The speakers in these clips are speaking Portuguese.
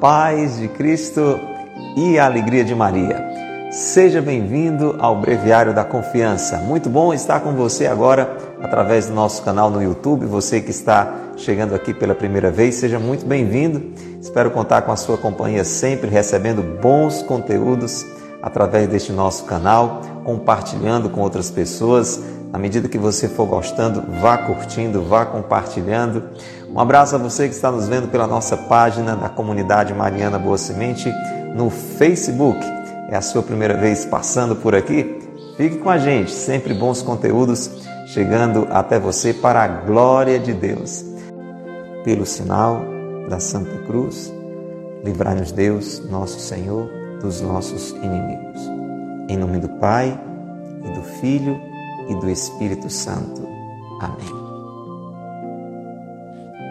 paz de Cristo e a alegria de Maria. Seja bem-vindo ao Breviário da Confiança. Muito bom estar com você agora através do nosso canal no YouTube. Você que está chegando aqui pela primeira vez, seja muito bem-vindo. Espero contar com a sua companhia sempre, recebendo bons conteúdos através deste nosso canal, compartilhando com outras pessoas. À medida que você for gostando, vá curtindo, vá compartilhando. Um abraço a você que está nos vendo pela nossa página da comunidade Mariana Boa Semente no Facebook. É a sua primeira vez passando por aqui? Fique com a gente, sempre bons conteúdos chegando até você para a glória de Deus. Pelo sinal da Santa Cruz, livrai-nos Deus, nosso Senhor, dos nossos inimigos. Em nome do Pai, e do Filho, e do Espírito Santo. Amém.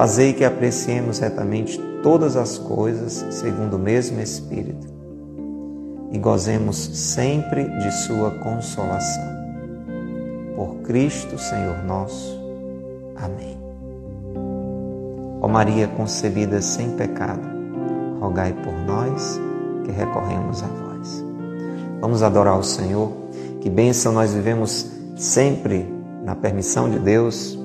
fazei que apreciemos retamente todas as coisas segundo o mesmo Espírito e gozemos sempre de Sua consolação. Por Cristo, Senhor nosso. Amém. Ó Maria concebida sem pecado, rogai por nós que recorremos a vós. Vamos adorar o Senhor. Que bênção nós vivemos sempre na permissão de Deus.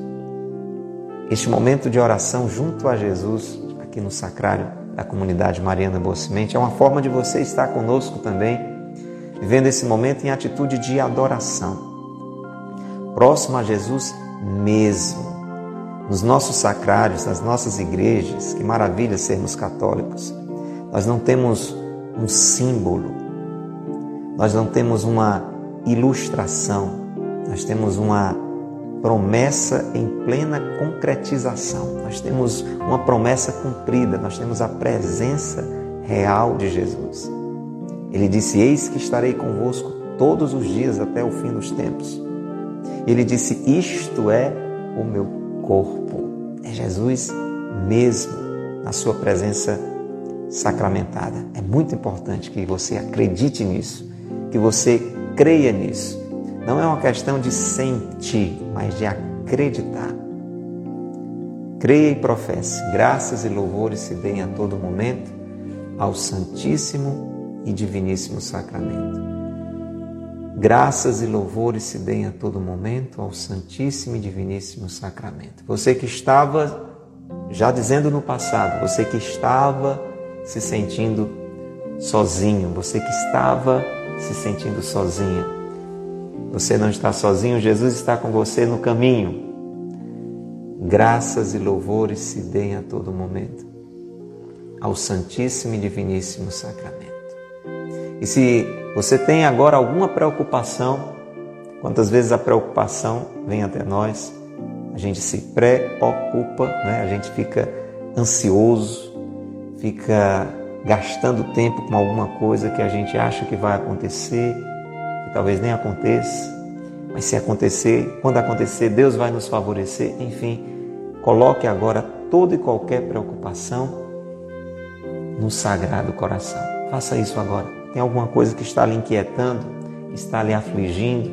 Este momento de oração junto a Jesus aqui no sacrário da comunidade Mariana Boa Semente. É uma forma de você estar conosco também, vivendo esse momento em atitude de adoração, próximo a Jesus mesmo. Nos nossos sacrários, nas nossas igrejas, que maravilha sermos católicos. Nós não temos um símbolo, nós não temos uma ilustração, nós temos uma promessa em plena concretização. Nós temos uma promessa cumprida, nós temos a presença real de Jesus. Ele disse: Eis que estarei convosco todos os dias até o fim dos tempos. Ele disse: Isto é o meu corpo. É Jesus mesmo na sua presença sacramentada. É muito importante que você acredite nisso, que você creia nisso não é uma questão de sentir, mas de acreditar. Creia e professe. Graças e louvores se deem a todo momento ao Santíssimo e Diviníssimo Sacramento. Graças e louvores se deem a todo momento ao Santíssimo e Diviníssimo Sacramento. Você que estava, já dizendo no passado, você que estava se sentindo sozinho, você que estava se sentindo sozinha, você não está sozinho, Jesus está com você no caminho. Graças e louvores se deem a todo momento ao Santíssimo e Diviníssimo Sacramento. E se você tem agora alguma preocupação, quantas vezes a preocupação vem até nós, a gente se preocupa, né? a gente fica ansioso, fica gastando tempo com alguma coisa que a gente acha que vai acontecer talvez nem aconteça, mas se acontecer, quando acontecer, Deus vai nos favorecer. Enfim, coloque agora toda e qualquer preocupação no Sagrado Coração. Faça isso agora. Tem alguma coisa que está lhe inquietando, está lhe afligindo.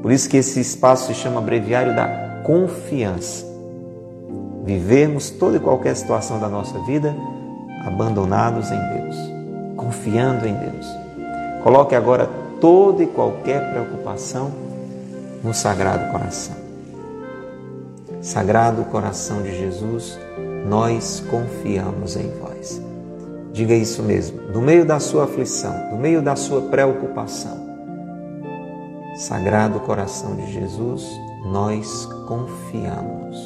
Por isso que esse espaço se chama Breviário da Confiança. Vivermos toda e qualquer situação da nossa vida abandonados em Deus, confiando em Deus. Coloque agora toda e qualquer preocupação no Sagrado Coração. Sagrado Coração de Jesus, nós confiamos em vós. Diga isso mesmo, no meio da sua aflição, no meio da sua preocupação. Sagrado Coração de Jesus, nós confiamos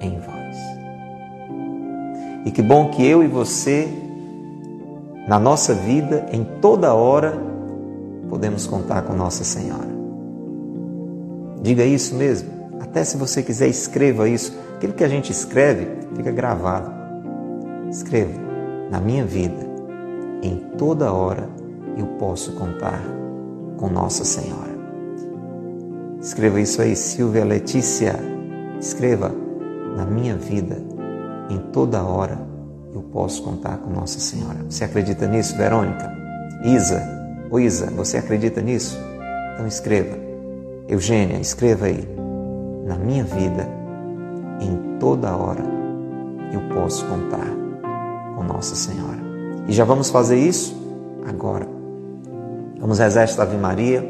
em vós. E que bom que eu e você, na nossa vida, em toda hora, podemos contar com Nossa Senhora. Diga isso mesmo. Até se você quiser, escreva isso. Aquilo que a gente escreve fica gravado. Escreva. Na minha vida, em toda hora, eu posso contar com Nossa Senhora. Escreva isso aí, Silvia Letícia. Escreva, na minha vida, em toda hora, eu posso contar com Nossa Senhora. Você acredita nisso, Verônica? Isa, Isa, você acredita nisso? Então escreva. Eugênia, escreva aí. Na minha vida, em toda hora, eu posso contar com Nossa Senhora. E já vamos fazer isso agora. Vamos rezar esta Ave Maria,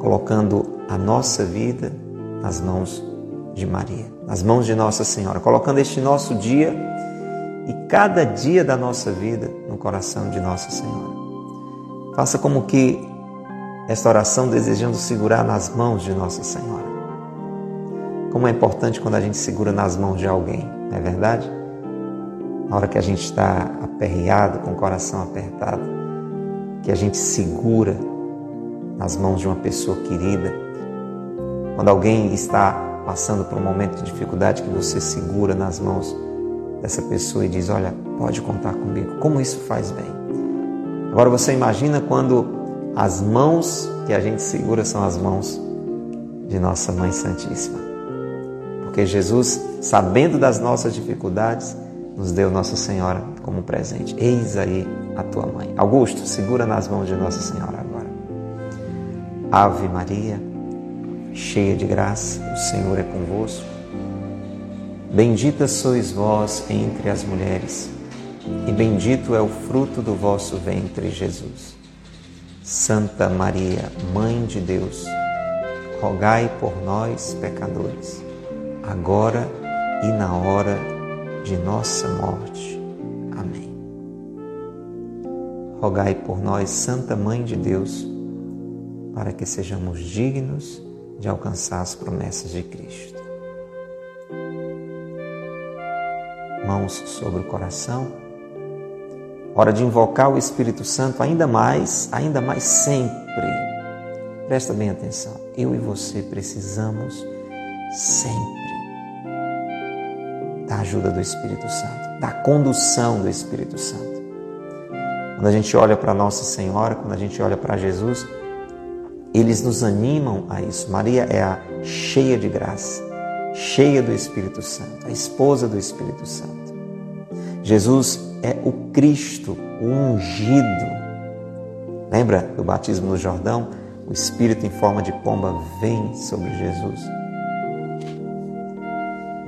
colocando a nossa vida nas mãos de Maria, nas mãos de Nossa Senhora, colocando este nosso dia e cada dia da nossa vida no coração de Nossa Senhora. Faça como que esta oração desejando segurar nas mãos de Nossa Senhora. Como é importante quando a gente segura nas mãos de alguém, não é verdade? Na hora que a gente está aperreado, com o coração apertado, que a gente segura nas mãos de uma pessoa querida. Quando alguém está passando por um momento de dificuldade, que você segura nas mãos dessa pessoa e diz: Olha, pode contar comigo. Como isso faz bem. Agora você imagina quando as mãos que a gente segura são as mãos de Nossa Mãe Santíssima. Porque Jesus, sabendo das nossas dificuldades, nos deu Nossa Senhora como presente. Eis aí a tua mãe. Augusto, segura nas mãos de Nossa Senhora agora. Ave Maria, cheia de graça, o Senhor é convosco. Bendita sois vós entre as mulheres, e bendito é o fruto do vosso ventre, Jesus. Santa Maria, Mãe de Deus, rogai por nós, pecadores, agora e na hora de nossa morte. Amém. Rogai por nós, Santa Mãe de Deus, para que sejamos dignos de alcançar as promessas de Cristo. Mãos sobre o coração. Hora de invocar o Espírito Santo ainda mais, ainda mais sempre. Presta bem atenção. Eu e você precisamos sempre da ajuda do Espírito Santo, da condução do Espírito Santo. Quando a gente olha para Nossa Senhora, quando a gente olha para Jesus, eles nos animam a isso. Maria é a cheia de graça, cheia do Espírito Santo, a esposa do Espírito Santo. Jesus é o Cristo, o ungido. Lembra do batismo no Jordão? O Espírito em forma de pomba vem sobre Jesus.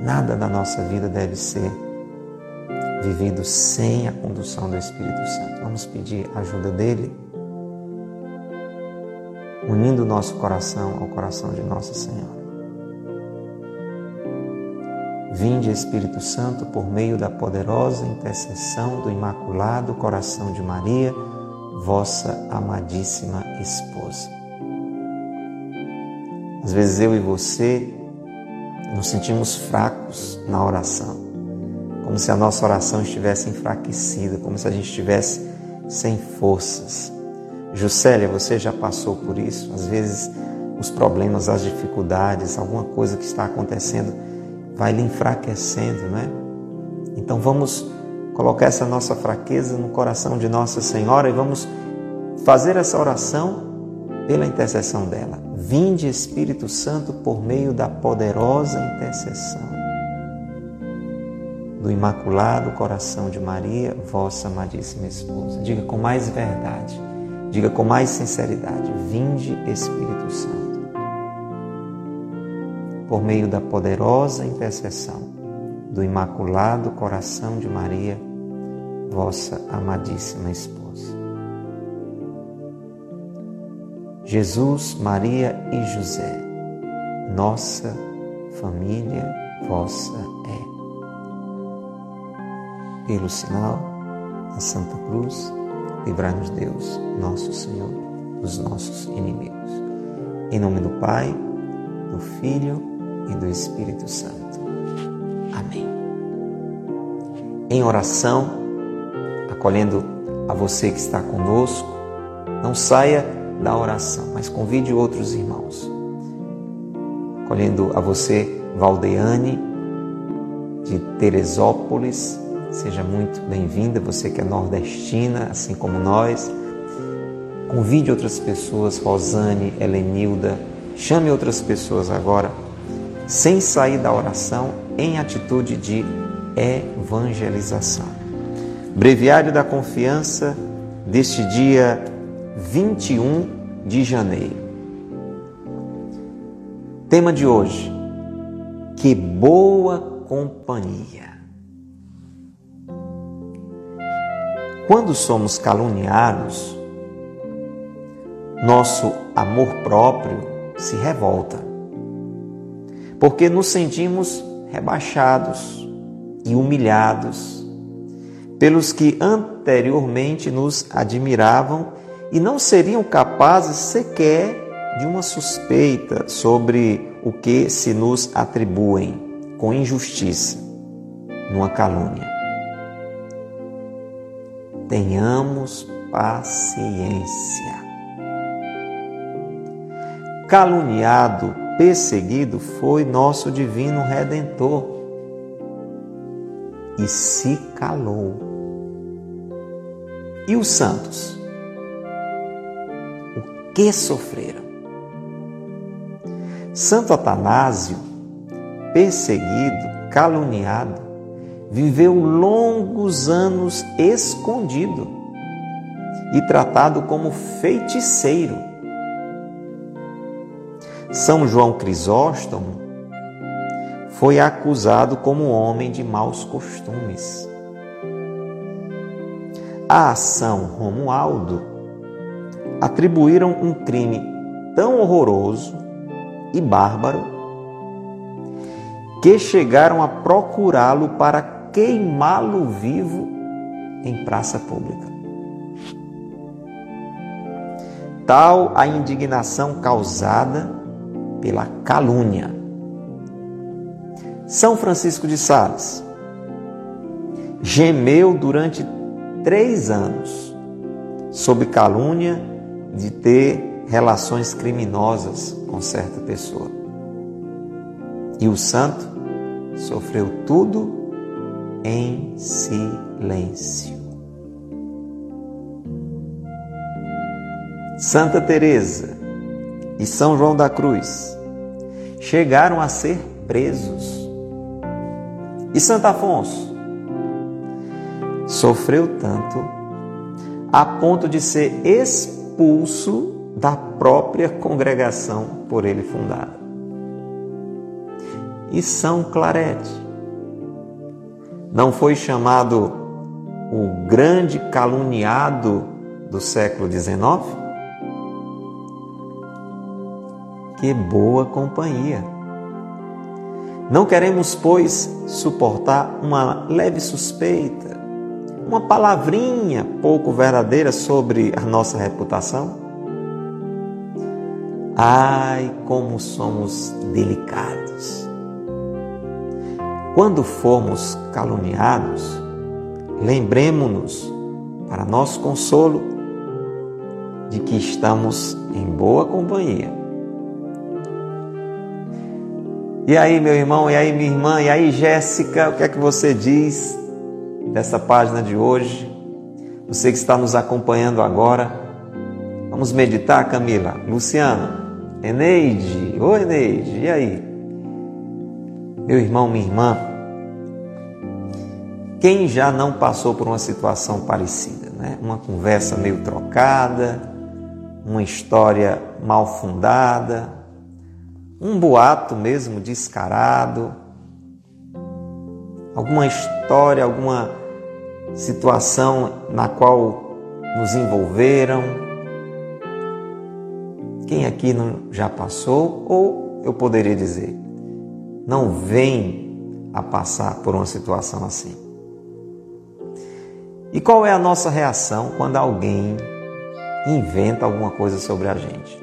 Nada na nossa vida deve ser vivido sem a condução do Espírito Santo. Vamos pedir a ajuda dele unindo o nosso coração ao coração de Nossa Senhora. Vinde, Espírito Santo, por meio da poderosa intercessão do Imaculado Coração de Maria, vossa amadíssima esposa. Às vezes eu e você nos sentimos fracos na oração, como se a nossa oração estivesse enfraquecida, como se a gente estivesse sem forças. Juscelia, você já passou por isso? Às vezes os problemas, as dificuldades, alguma coisa que está acontecendo vai lhe enfraquecendo, não é? Então vamos colocar essa nossa fraqueza no coração de Nossa Senhora e vamos fazer essa oração pela intercessão dela. Vinde Espírito Santo por meio da poderosa intercessão do Imaculado Coração de Maria, vossa amadíssima esposa. Diga com mais verdade. Diga com mais sinceridade: Vinde, Espírito Santo. Por meio da poderosa intercessão do Imaculado Coração de Maria, vossa amadíssima esposa. Jesus, Maria e José, nossa família vossa é. Pelo sinal da Santa Cruz, livrai-nos Deus, nosso Senhor, dos nossos inimigos. Em nome do Pai, do Filho e do Espírito Santo. Amém. Em oração, acolhendo a você que está conosco, não saia da oração, mas convide outros irmãos. Acolhendo a você, Valdeane, de Teresópolis, seja muito bem-vinda, você que é nordestina, assim como nós. Convide outras pessoas, Rosane, Helenilda, chame outras pessoas agora, sem sair da oração, em atitude de evangelização. Breviário da Confiança deste dia 21 de janeiro. Tema de hoje: Que boa companhia. Quando somos caluniados, nosso amor próprio se revolta, porque nos sentimos rebaixados e humilhados pelos que anteriormente nos admiravam e não seriam capazes sequer de uma suspeita sobre o que se nos atribuem com injustiça, numa calúnia. Tenhamos paciência. Caluniado, perseguido foi nosso divino redentor e se calou. E os santos? O que sofreram? Santo Atanásio, perseguido, caluniado, viveu longos anos escondido e tratado como feiticeiro. São João Crisóstomo foi acusado como homem de maus costumes. A ação Romualdo atribuíram um crime tão horroroso e bárbaro que chegaram a procurá-lo para queimá-lo vivo em praça pública. Tal a indignação causada pela calúnia. São Francisco de Sales gemeu durante três anos sob calúnia de ter relações criminosas com certa pessoa. E o santo sofreu tudo em silêncio. Santa Teresa e São João da Cruz chegaram a ser presos. E Santo Afonso sofreu tanto a ponto de ser expulso da própria congregação por ele fundada. E São Clarete não foi chamado o grande caluniado do século XIX? Que boa companhia! Não queremos, pois, suportar uma leve suspeita, uma palavrinha pouco verdadeira sobre a nossa reputação? Ai, como somos delicados. Quando formos caluniados, lembremos-nos, para nosso consolo, de que estamos em boa companhia. E aí, meu irmão, e aí, minha irmã, e aí, Jéssica, o que é que você diz dessa página de hoje? Você que está nos acompanhando agora, vamos meditar, Camila, Luciana. Eneide, oi Eneide, e aí? Meu irmão, minha irmã, quem já não passou por uma situação parecida, né? Uma conversa meio trocada, uma história mal fundada, um boato mesmo descarado, alguma história, alguma situação na qual nos envolveram, quem aqui não já passou, ou eu poderia dizer, não vem a passar por uma situação assim. E qual é a nossa reação quando alguém inventa alguma coisa sobre a gente?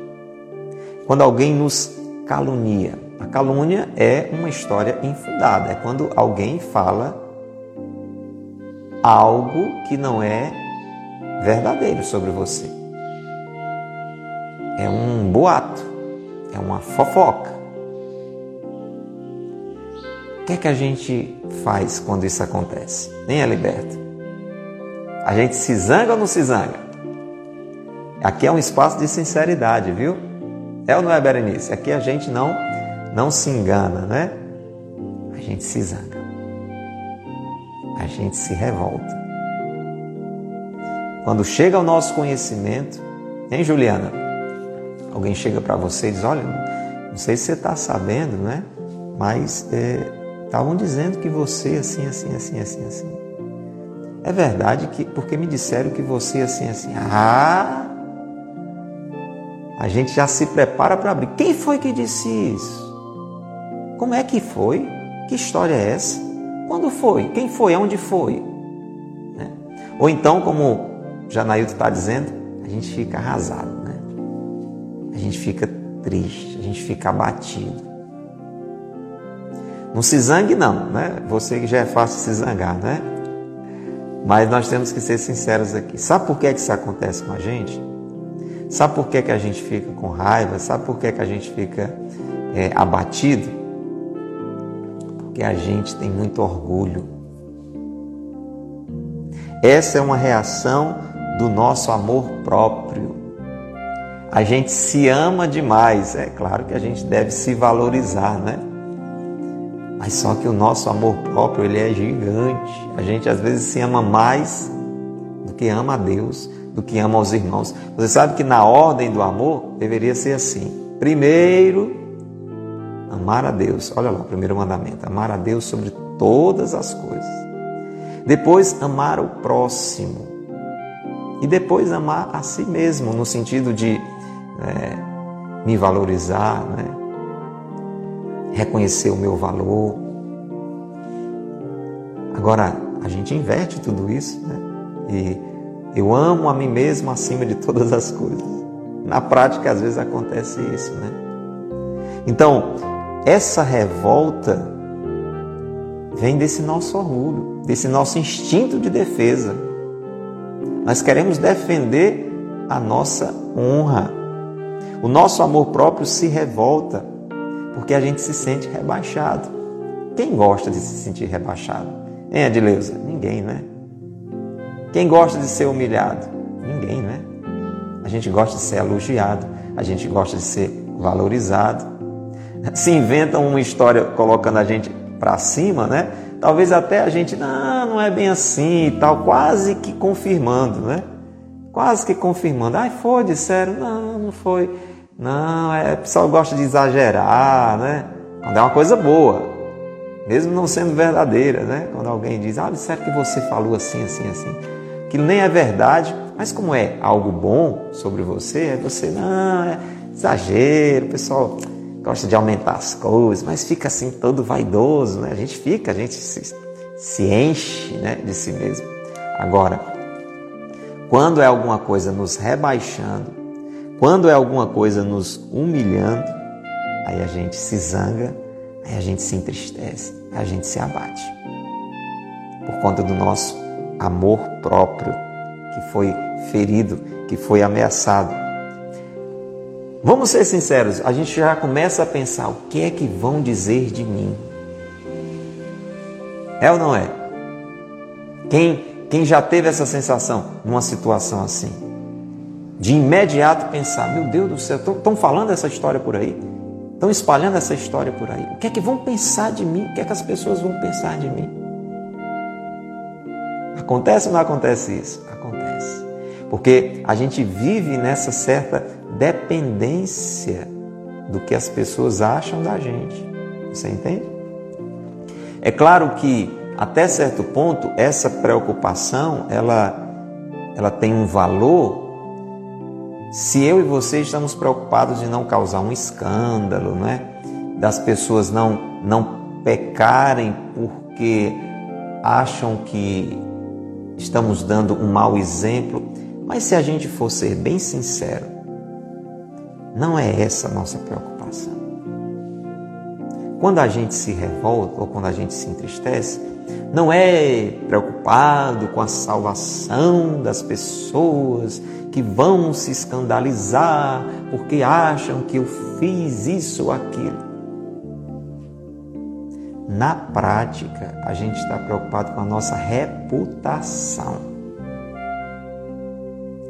Quando alguém nos calunia. A calúnia é uma história infundada, é quando alguém fala algo que não é verdadeiro sobre você é um boato, é uma fofoca. O que é que a gente faz quando isso acontece? Nem é liberto. A gente se zanga ou não se zanga? Aqui é um espaço de sinceridade, viu? É ou não é, Berenice? Aqui a gente não, não se engana, né? A gente se zanga. A gente se revolta. Quando chega ao nosso conhecimento, hein, Juliana? Alguém chega para você e diz: Olha, não sei se você está sabendo, né? Mas estavam é, dizendo que você assim, assim, assim, assim, assim. É verdade que porque me disseram que você assim, assim. Ah! A gente já se prepara para abrir. Quem foi que disse isso? Como é que foi? Que história é essa? Quando foi? Quem foi? Onde foi? Né? Ou então, como Janailton está dizendo, a gente fica arrasado, né? A gente fica triste, a gente fica abatido. Não se zangue não, né? Você que já é fácil se zangar, né? Mas nós temos que ser sinceros aqui. Sabe por que, que isso acontece com a gente? Sabe por que, que a gente fica com raiva? Sabe por que, que a gente fica é, abatido? Porque a gente tem muito orgulho. Essa é uma reação do nosso amor próprio. A gente se ama demais, é claro que a gente deve se valorizar, né? Mas só que o nosso amor próprio, ele é gigante. A gente às vezes se ama mais do que ama a Deus, do que ama os irmãos. Você sabe que na ordem do amor deveria ser assim: primeiro, amar a Deus. Olha lá, o primeiro mandamento: amar a Deus sobre todas as coisas. Depois, amar o próximo e depois amar a si mesmo, no sentido de é, me valorizar, né? reconhecer o meu valor. Agora, a gente inverte tudo isso, né? E eu amo a mim mesmo acima de todas as coisas. Na prática, às vezes acontece isso, né? Então, essa revolta vem desse nosso orgulho, desse nosso instinto de defesa. Nós queremos defender a nossa honra. O nosso amor próprio se revolta porque a gente se sente rebaixado. Quem gosta de se sentir rebaixado? Hein, Adileuza? Ninguém, né? Quem gosta de ser humilhado? Ninguém, né? A gente gosta de ser elogiado, a gente gosta de ser valorizado. Se inventam uma história colocando a gente para cima, né? Talvez até a gente, não, não é bem assim e tal, quase que confirmando, né? Quase que confirmando. Ai, foi, disseram, não, não foi. Não, é, o pessoal gosta de exagerar, né? Quando é uma coisa boa, mesmo não sendo verdadeira, né? Quando alguém diz, ah, disseram que você falou assim, assim, assim. Que nem é verdade, mas como é algo bom sobre você, é você, não, é exagero, o pessoal gosta de aumentar as coisas, mas fica assim todo vaidoso, né? A gente fica, a gente se, se enche né, de si mesmo. Agora, quando é alguma coisa nos rebaixando, quando é alguma coisa nos humilhando, aí a gente se zanga, aí a gente se entristece, aí a gente se abate. Por conta do nosso amor próprio que foi ferido, que foi ameaçado Vamos ser sinceros, a gente já começa a pensar o que é que vão dizer de mim. É ou não é? Quem, quem já teve essa sensação numa situação assim? De imediato pensar, meu Deus do céu, estão falando essa história por aí? Estão espalhando essa história por aí? O que é que vão pensar de mim? O que é que as pessoas vão pensar de mim? Acontece ou não acontece isso? Acontece. Porque a gente vive nessa certa dependência do que as pessoas acham da gente. Você entende? É claro que até certo ponto essa preocupação ela ela tem um valor se eu e você estamos preocupados de não causar um escândalo, né? Das pessoas não não pecarem porque acham que estamos dando um mau exemplo. Mas se a gente for ser bem sincero, não é essa a nossa preocupação. Quando a gente se revolta ou quando a gente se entristece, não é preocupado com a salvação das pessoas que vão se escandalizar porque acham que eu fiz isso ou aquilo. Na prática, a gente está preocupado com a nossa reputação,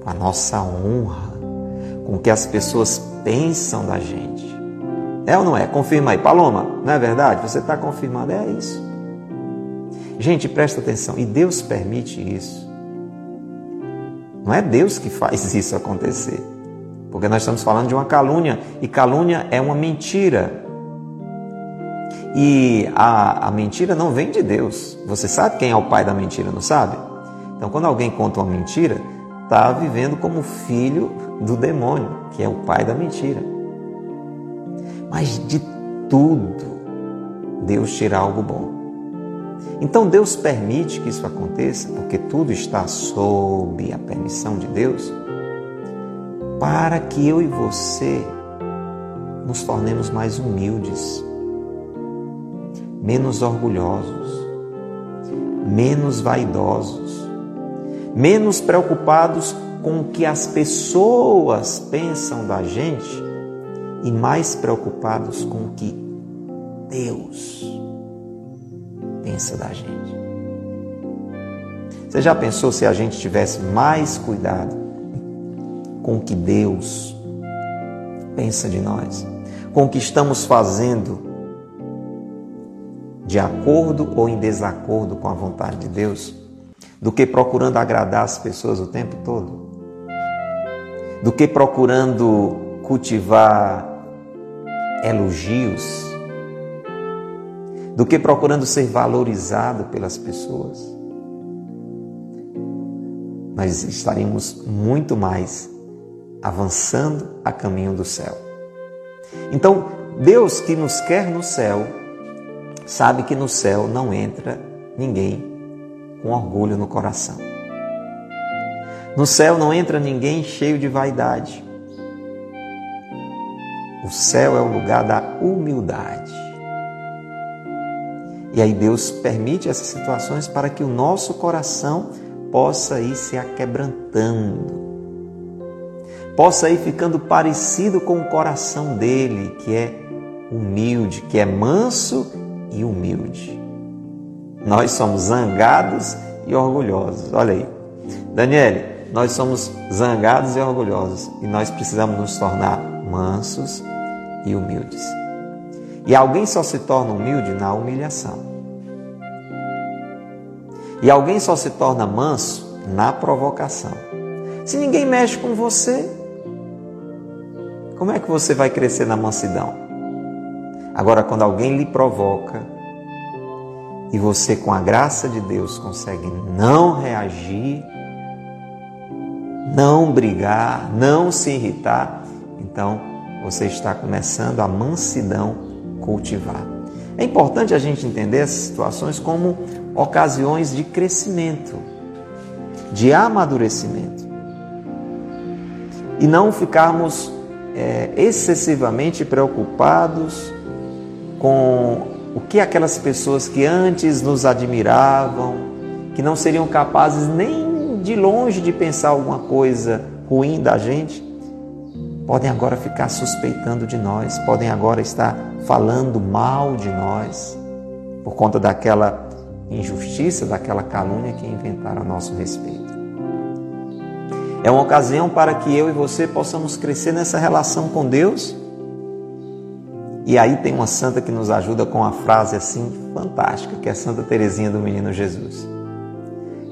com a nossa honra, com o que as pessoas pensam da gente. É ou não é? Confirma aí. Paloma, não é verdade? Você está confirmando? É isso. Gente, presta atenção. E Deus permite isso. Não é Deus que faz isso acontecer. Porque nós estamos falando de uma calúnia. E calúnia é uma mentira. E a, a mentira não vem de Deus. Você sabe quem é o pai da mentira, não sabe? Então, quando alguém conta uma mentira, está vivendo como filho do demônio, que é o pai da mentira. Mas de tudo, Deus tira algo bom. Então Deus permite que isso aconteça, porque tudo está sob a permissão de Deus, para que eu e você nos tornemos mais humildes, menos orgulhosos, menos vaidosos, menos preocupados com o que as pessoas pensam da gente e mais preocupados com o que Deus pensa da gente. Você já pensou se a gente tivesse mais cuidado com o que Deus pensa de nós, com o que estamos fazendo de acordo ou em desacordo com a vontade de Deus, do que procurando agradar as pessoas o tempo todo? Do que procurando cultivar elogios do que procurando ser valorizado pelas pessoas. Nós estaremos muito mais avançando a caminho do céu. Então, Deus que nos quer no céu, sabe que no céu não entra ninguém com orgulho no coração. No céu não entra ninguém cheio de vaidade. O céu é o lugar da humildade. E aí Deus permite essas situações para que o nosso coração possa ir se aquebrantando, possa ir ficando parecido com o coração dele, que é humilde, que é manso e humilde. Nós somos zangados e orgulhosos. Olha aí. Daniele, nós somos zangados e orgulhosos e nós precisamos nos tornar mansos e humildes. E alguém só se torna humilde na humilhação. E alguém só se torna manso na provocação. Se ninguém mexe com você, como é que você vai crescer na mansidão? Agora, quando alguém lhe provoca e você, com a graça de Deus, consegue não reagir, não brigar, não se irritar, então você está começando a mansidão cultivar. É importante a gente entender essas situações como ocasiões de crescimento, de amadurecimento. E não ficarmos é, excessivamente preocupados com o que aquelas pessoas que antes nos admiravam, que não seriam capazes nem de longe de pensar alguma coisa ruim da gente, podem agora ficar suspeitando de nós, podem agora estar falando mal de nós por conta daquela injustiça, daquela calúnia que inventaram a nosso respeito. É uma ocasião para que eu e você possamos crescer nessa relação com Deus. E aí tem uma santa que nos ajuda com uma frase assim fantástica, que é Santa Teresinha do Menino Jesus.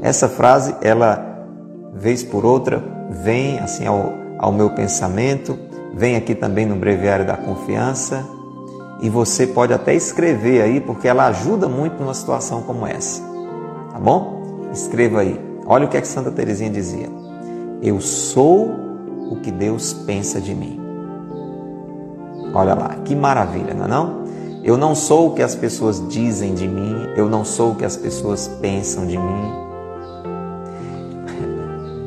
Essa frase, ela vez por outra vem assim ao, ao meu pensamento, vem aqui também no breviário da confiança e você pode até escrever aí, porque ela ajuda muito numa situação como essa. Tá bom? Escreva aí. Olha o que, é que Santa Teresinha dizia. Eu sou o que Deus pensa de mim. Olha lá, que maravilha, não é não? Eu não sou o que as pessoas dizem de mim, eu não sou o que as pessoas pensam de mim.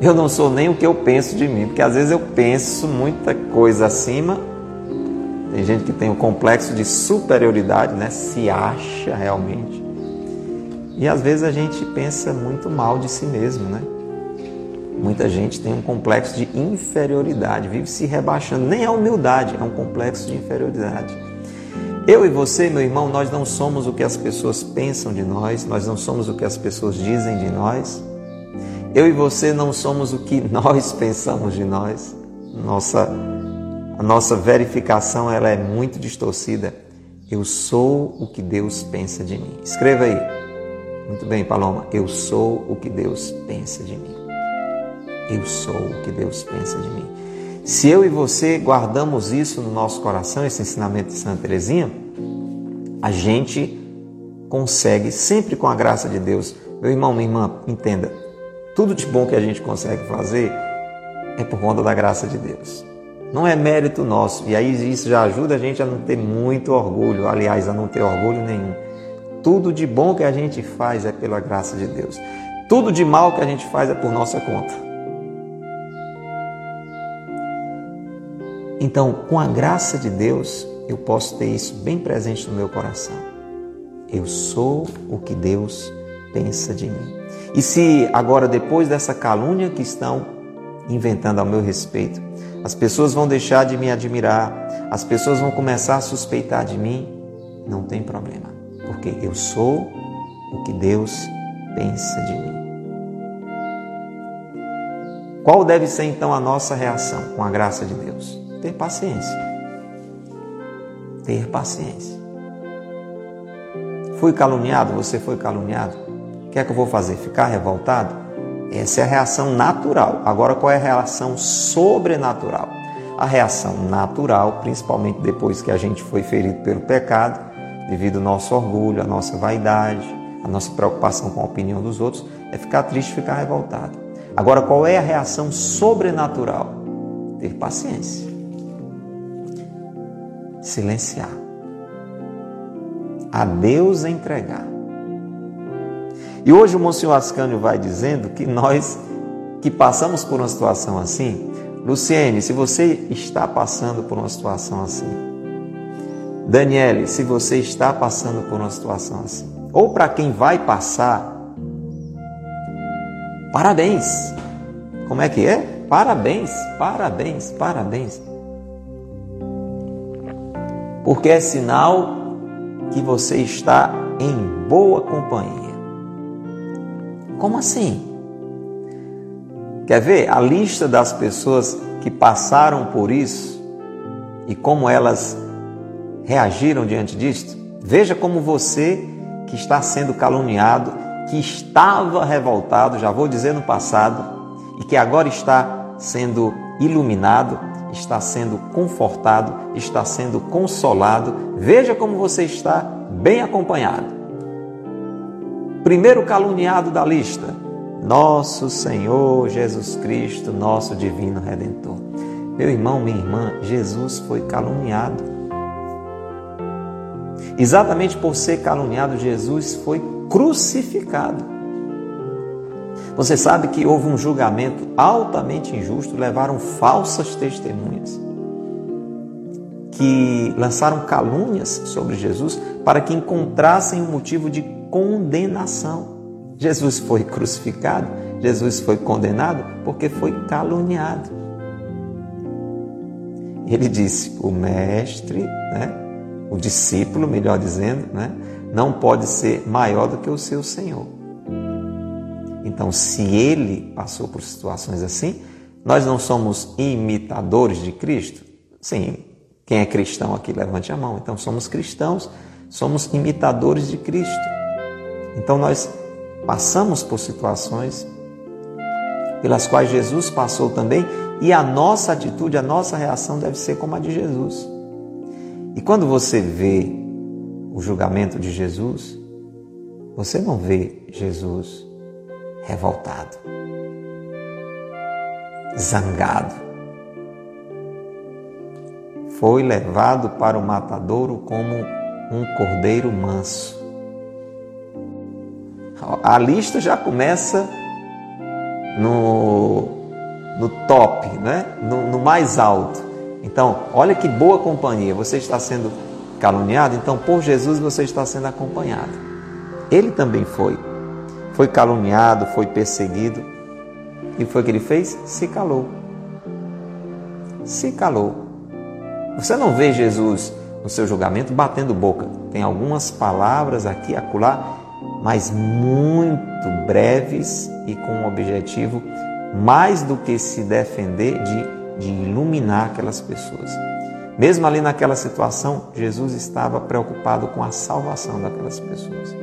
Eu não sou nem o que eu penso de mim, porque às vezes eu penso muita coisa acima tem gente que tem o um complexo de superioridade, né? Se acha realmente. E às vezes a gente pensa muito mal de si mesmo, né? Muita gente tem um complexo de inferioridade, vive se rebaixando. Nem é humildade, é um complexo de inferioridade. Eu e você, meu irmão, nós não somos o que as pessoas pensam de nós, nós não somos o que as pessoas dizem de nós. Eu e você não somos o que nós pensamos de nós. Nossa, a nossa verificação ela é muito distorcida. Eu sou o que Deus pensa de mim. Escreva aí. Muito bem, Paloma. Eu sou o que Deus pensa de mim. Eu sou o que Deus pensa de mim. Se eu e você guardamos isso no nosso coração, esse ensinamento de Santa Teresinha, a gente consegue, sempre com a graça de Deus. Meu irmão, minha irmã, entenda, tudo de bom que a gente consegue fazer é por conta da graça de Deus. Não é mérito nosso. E aí isso já ajuda a gente a não ter muito orgulho, aliás, a não ter orgulho nenhum. Tudo de bom que a gente faz é pela graça de Deus. Tudo de mal que a gente faz é por nossa conta. Então, com a graça de Deus, eu posso ter isso bem presente no meu coração. Eu sou o que Deus pensa de mim. E se agora, depois dessa calúnia que estão inventando ao meu respeito, as pessoas vão deixar de me admirar, as pessoas vão começar a suspeitar de mim, não tem problema, porque eu sou o que Deus pensa de mim. Qual deve ser então a nossa reação com a graça de Deus? Ter paciência. Ter paciência. Fui caluniado, você foi caluniado. O que é que eu vou fazer? Ficar revoltado? Essa é a reação natural. Agora, qual é a reação sobrenatural? A reação natural, principalmente depois que a gente foi ferido pelo pecado, devido ao nosso orgulho, à nossa vaidade, à nossa preocupação com a opinião dos outros, é ficar triste, ficar revoltado. Agora, qual é a reação sobrenatural? Ter paciência silenciar, a Deus entregar. E hoje o Monsenhor Ascânio vai dizendo que nós que passamos por uma situação assim, Luciene, se você está passando por uma situação assim, Daniele, se você está passando por uma situação assim, ou para quem vai passar, parabéns. Como é que é? Parabéns, parabéns, parabéns porque é sinal que você está em boa companhia. Como assim? Quer ver a lista das pessoas que passaram por isso e como elas reagiram diante disto? Veja como você que está sendo caluniado, que estava revoltado, já vou dizer no passado, e que agora está sendo iluminado, está sendo confortado, está sendo consolado. Veja como você está bem acompanhado. Primeiro caluniado da lista, nosso Senhor Jesus Cristo, nosso divino redentor. Meu irmão, minha irmã, Jesus foi caluniado. Exatamente por ser caluniado, Jesus foi crucificado. Você sabe que houve um julgamento altamente injusto, levaram falsas testemunhas que lançaram calúnias sobre Jesus para que encontrassem um motivo de condenação. Jesus foi crucificado, Jesus foi condenado porque foi caluniado. Ele disse: o mestre, né, o discípulo, melhor dizendo, né, não pode ser maior do que o seu Senhor. Então, se ele passou por situações assim, nós não somos imitadores de Cristo? Sim, quem é cristão aqui, levante a mão. Então, somos cristãos, somos imitadores de Cristo. Então, nós passamos por situações pelas quais Jesus passou também e a nossa atitude, a nossa reação deve ser como a de Jesus. E quando você vê o julgamento de Jesus, você não vê Jesus revoltado, zangado. Foi levado para o matadouro como um cordeiro manso. A lista já começa no, no top, né? No, no mais alto. Então, olha que boa companhia. Você está sendo caluniado, então por Jesus você está sendo acompanhado. Ele também foi foi caluniado, foi perseguido. E foi o que ele fez? Se calou. Se calou. Você não vê Jesus no seu julgamento batendo boca. Tem algumas palavras aqui, acolá, mas muito breves e com um objetivo mais do que se defender de, de iluminar aquelas pessoas. Mesmo ali naquela situação, Jesus estava preocupado com a salvação daquelas pessoas.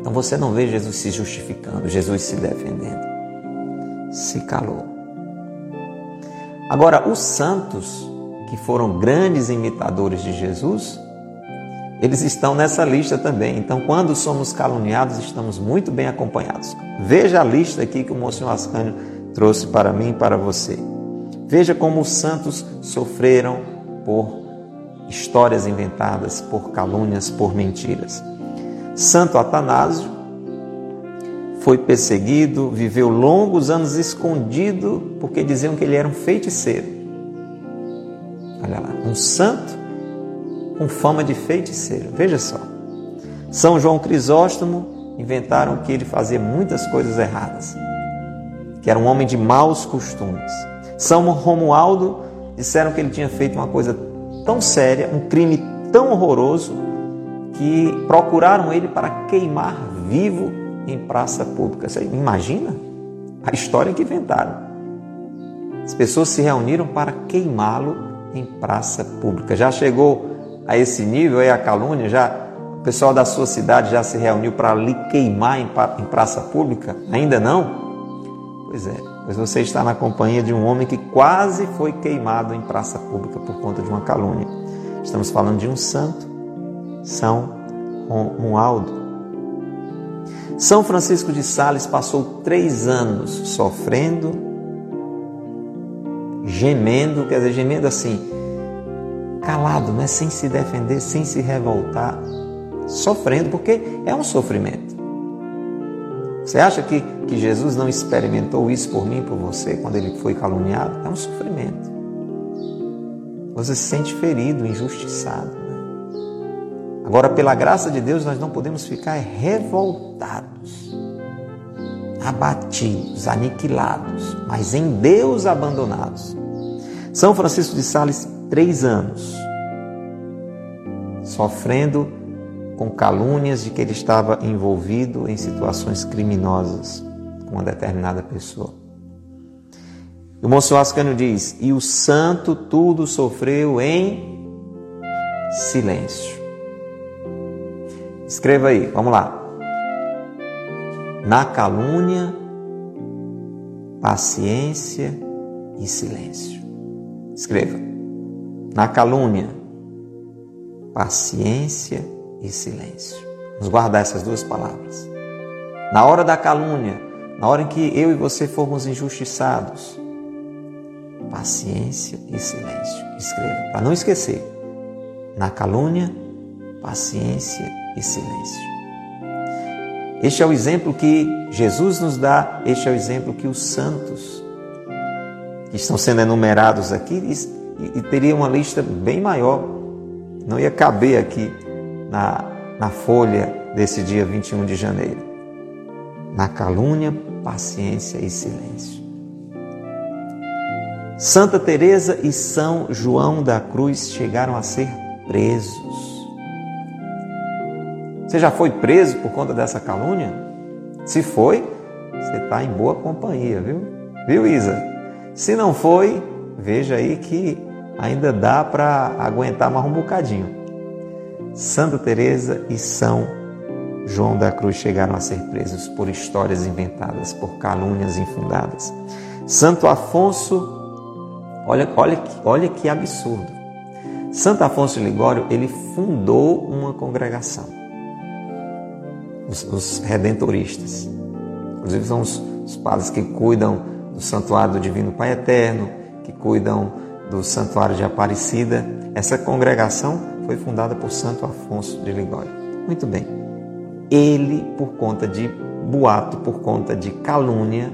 Então você não vê Jesus se justificando, Jesus se defendendo. Se calou. Agora, os santos, que foram grandes imitadores de Jesus, eles estão nessa lista também. Então, quando somos caluniados, estamos muito bem acompanhados. Veja a lista aqui que o Monsenhor Ascânio trouxe para mim e para você. Veja como os santos sofreram por histórias inventadas, por calúnias, por mentiras. Santo Atanásio foi perseguido, viveu longos anos escondido porque diziam que ele era um feiticeiro. Olha lá, um santo com fama de feiticeiro. Veja só. São João Crisóstomo inventaram que ele fazia muitas coisas erradas, que era um homem de maus costumes. São Romualdo disseram que ele tinha feito uma coisa tão séria, um crime tão horroroso, que procuraram ele para queimar vivo em praça pública. Você imagina a história que inventaram. As pessoas se reuniram para queimá-lo em praça pública. Já chegou a esse nível aí a calúnia? Já o pessoal da sua cidade já se reuniu para lhe queimar em praça pública? Ainda não? Pois é, pois você está na companhia de um homem que quase foi queimado em praça pública por conta de uma calúnia. Estamos falando de um santo, São Romualdo. São Francisco de Sales passou três anos sofrendo, gemendo, quer dizer, gemendo assim, calado, né? sem se defender, sem se revoltar, sofrendo, porque é um sofrimento. Você acha que, que Jesus não experimentou isso por mim, por você, quando ele foi caluniado? É um sofrimento. Você se sente ferido, injustiçado. Agora, pela graça de Deus, nós não podemos ficar revoltados, abatidos, aniquilados, mas em Deus abandonados. São Francisco de Sales, três anos, sofrendo com calúnias de que ele estava envolvido em situações criminosas com uma determinada pessoa. O Monsenhor Ascânio diz: E o santo tudo sofreu em silêncio. Escreva aí, vamos lá. Na calúnia, paciência e silêncio. Escreva. Na calúnia, paciência e silêncio. Vamos guardar essas duas palavras. Na hora da calúnia, na hora em que eu e você formos injustiçados, paciência e silêncio. Escreva, para não esquecer. Na calúnia, paciência e silêncio. Este é o exemplo que Jesus nos dá, este é o exemplo que os santos que estão sendo enumerados aqui, e, e teria uma lista bem maior, não ia caber aqui na, na folha desse dia 21 de janeiro. Na calúnia, paciência e silêncio. Santa Teresa e São João da Cruz chegaram a ser presos. Você já foi preso por conta dessa calúnia? Se foi, você está em boa companhia, viu? Viu, Isa? Se não foi, veja aí que ainda dá para aguentar mais um bocadinho. Santa Teresa e São João da Cruz chegaram a ser presos por histórias inventadas, por calúnias infundadas. Santo Afonso, olha, olha, olha que absurdo. Santo Afonso Ligório, ele fundou uma congregação. Os, os redentoristas. Inclusive são os, os padres que cuidam do Santuário do Divino Pai Eterno, que cuidam do Santuário de Aparecida. Essa congregação foi fundada por Santo Afonso de Ligório. Muito bem. Ele, por conta de boato, por conta de calúnia,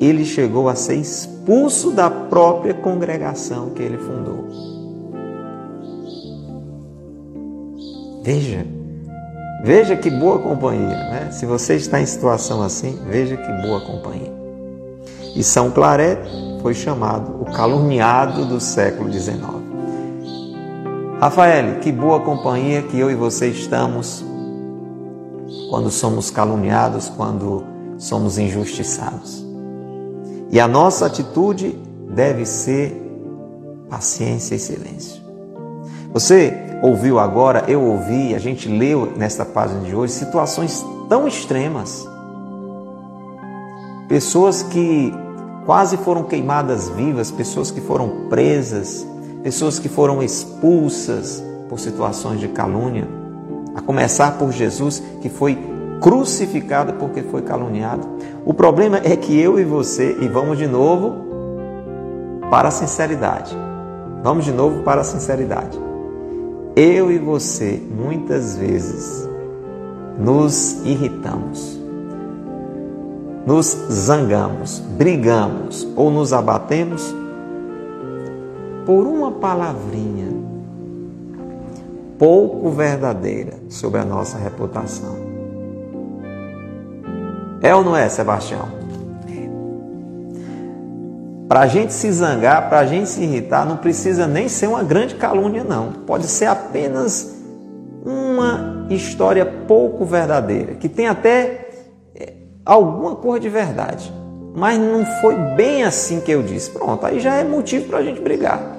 ele chegou a ser expulso da própria congregação que ele fundou. Veja, veja que boa companhia, né? Se você está em situação assim, veja que boa companhia. E São Claret foi chamado o caluniado do século XIX. Rafael, que boa companhia que eu e você estamos quando somos caluniados, quando somos injustiçados. E a nossa atitude deve ser paciência e silêncio. Você ouviu agora, eu ouvi, a gente leu nesta página de hoje situações tão extremas. Pessoas que quase foram queimadas vivas, pessoas que foram presas, pessoas que foram expulsas por situações de calúnia, a começar por Jesus, que foi crucificado porque foi caluniado. O problema é que eu e você, e vamos de novo para a sinceridade. Vamos de novo para a sinceridade. Eu e você, muitas vezes, nos irritamos, nos zangamos, brigamos ou nos abatemos por uma palavrinha pouco verdadeira sobre a nossa reputação. É ou não é, Sebastião? Para a gente se zangar, para a gente se irritar, não precisa nem ser uma grande calúnia, não. Pode ser apenas uma história pouco verdadeira, que tem até é, alguma cor de verdade. Mas não foi bem assim que eu disse. Pronto, aí já é motivo para a gente brigar.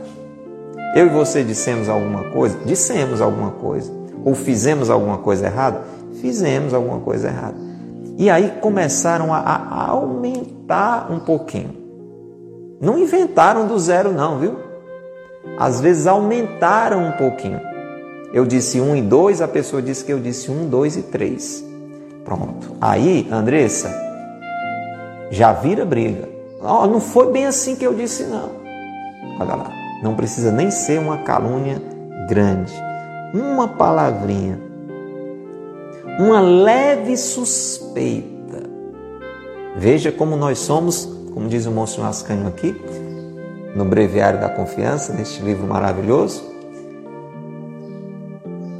Eu e você dissemos alguma coisa? Dissemos alguma coisa. Ou fizemos alguma coisa errada? Fizemos alguma coisa errada. E aí começaram a, a aumentar um pouquinho. Não inventaram do zero, não, viu? Às vezes aumentaram um pouquinho. Eu disse um e dois, a pessoa disse que eu disse um, dois e três. Pronto. Aí, Andressa, já vira briga. Oh, não foi bem assim que eu disse, não. Olha lá. Não precisa nem ser uma calúnia grande. Uma palavrinha, uma leve suspeita. Veja como nós somos, como diz o Monsenhor Ascanho aqui, no Breviário da Confiança, neste livro maravilhoso.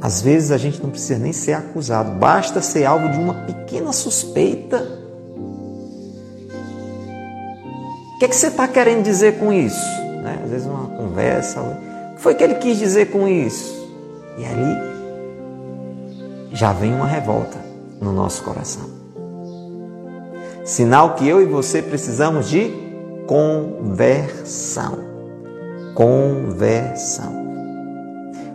Às vezes a gente não precisa nem ser acusado, basta ser alvo de uma pequena suspeita. O que, é que você está querendo dizer com isso? né? às vezes uma conversa. O que foi que ele quis dizer com isso? E ali já vem uma revolta no nosso coração. Sinal que eu e você precisamos de conversão. Conversão.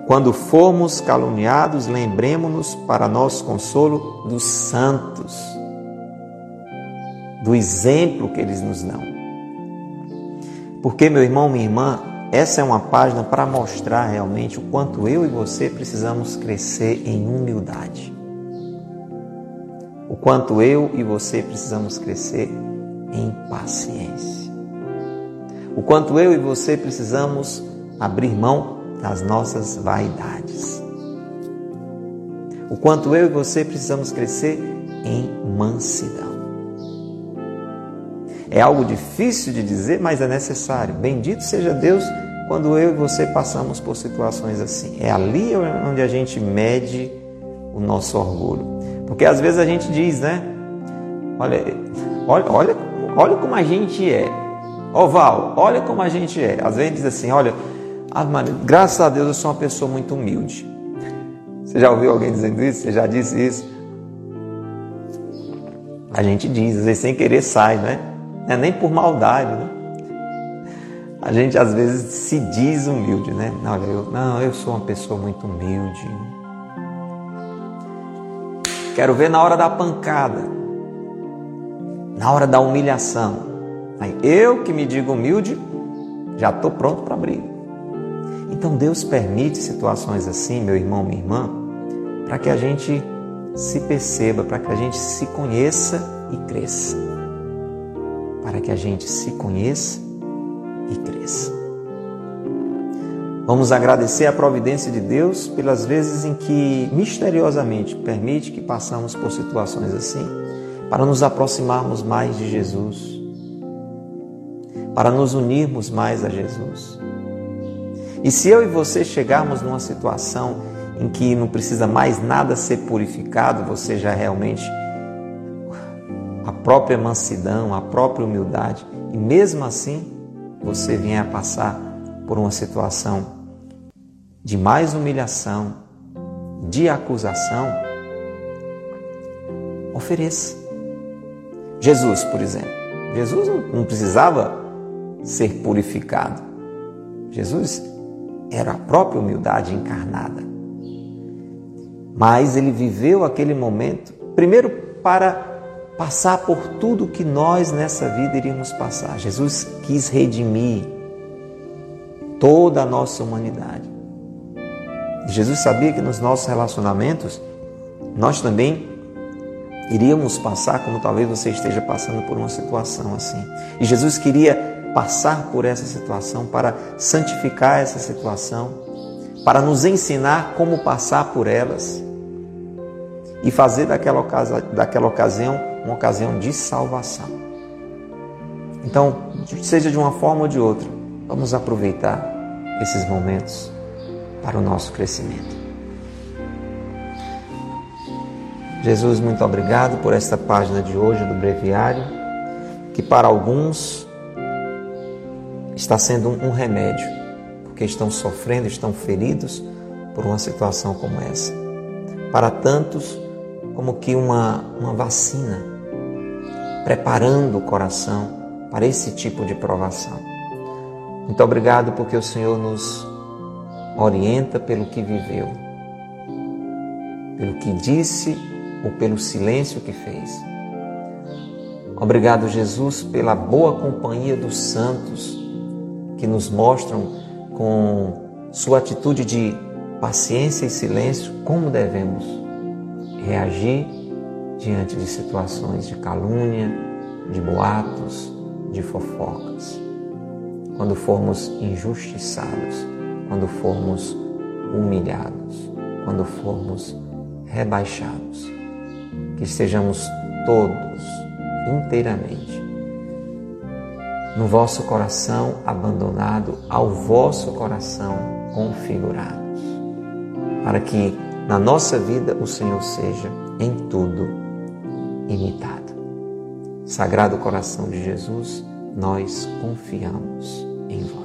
Quando formos caluniados, lembremos-nos para nosso consolo dos santos, do exemplo que eles nos dão. Porque, meu irmão, minha irmã, essa é uma página para mostrar realmente o quanto eu e você precisamos crescer em humildade. O quanto eu e você precisamos crescer em paciência. O quanto eu e você precisamos abrir mão das nossas vaidades. O quanto eu e você precisamos crescer em mansidão. É algo difícil de dizer, mas é necessário. Bendito seja Deus quando eu e você passamos por situações assim. É ali onde a gente mede o nosso orgulho. Porque às vezes a gente diz, né? Olha, olha, olha, olha como a gente é. Oval, olha como a gente é. Às vezes diz assim, olha, graças a Deus eu sou uma pessoa muito humilde. Você já ouviu alguém dizendo isso? Você já disse isso? A gente diz, às vezes sem querer sai, né? é nem por maldade, né? A gente às vezes se diz humilde, né? Olha, eu, não, eu sou uma pessoa muito humilde. Quero ver na hora da pancada, na hora da humilhação. Aí eu que me digo humilde, já estou pronto para briga. Então Deus permite situações assim, meu irmão, minha irmã, para que a gente se perceba, para que a gente se conheça e cresça para que a gente se conheça e cresça. Vamos agradecer a providência de Deus pelas vezes em que misteriosamente permite que passamos por situações assim, para nos aproximarmos mais de Jesus, para nos unirmos mais a Jesus. E se eu e você chegarmos numa situação em que não precisa mais nada ser purificado, você já realmente a própria mansidão, a própria humildade, e mesmo assim você vier a passar por uma situação de mais humilhação, de acusação, ofereça. Jesus, por exemplo. Jesus não precisava ser purificado. Jesus era a própria humildade encarnada. Mas ele viveu aquele momento, primeiro para passar por tudo que nós nessa vida iríamos passar. Jesus quis redimir toda a nossa humanidade. Jesus sabia que nos nossos relacionamentos nós também iríamos passar, como talvez você esteja passando por uma situação assim. E Jesus queria passar por essa situação para santificar essa situação, para nos ensinar como passar por elas e fazer daquela, ocasi daquela ocasião uma ocasião de salvação. Então, seja de uma forma ou de outra, vamos aproveitar esses momentos para o nosso crescimento. Jesus, muito obrigado por esta página de hoje do breviário, que para alguns está sendo um remédio, porque estão sofrendo, estão feridos por uma situação como essa. Para tantos, como que uma, uma vacina, preparando o coração para esse tipo de provação. Muito obrigado porque o Senhor nos orienta pelo que viveu, pelo que disse ou pelo silêncio que fez. Obrigado, Jesus, pela boa companhia dos santos que nos mostram com sua atitude de paciência e silêncio como devemos reagir diante de situações de calúnia, de boatos, de fofocas. Quando formos injustiçados, quando formos humilhados, quando formos rebaixados que estejamos todos inteiramente no vosso coração abandonado, ao vosso coração configurados, para que na nossa vida o Senhor seja em tudo imitado. Sagrado coração de Jesus, nós confiamos em vós.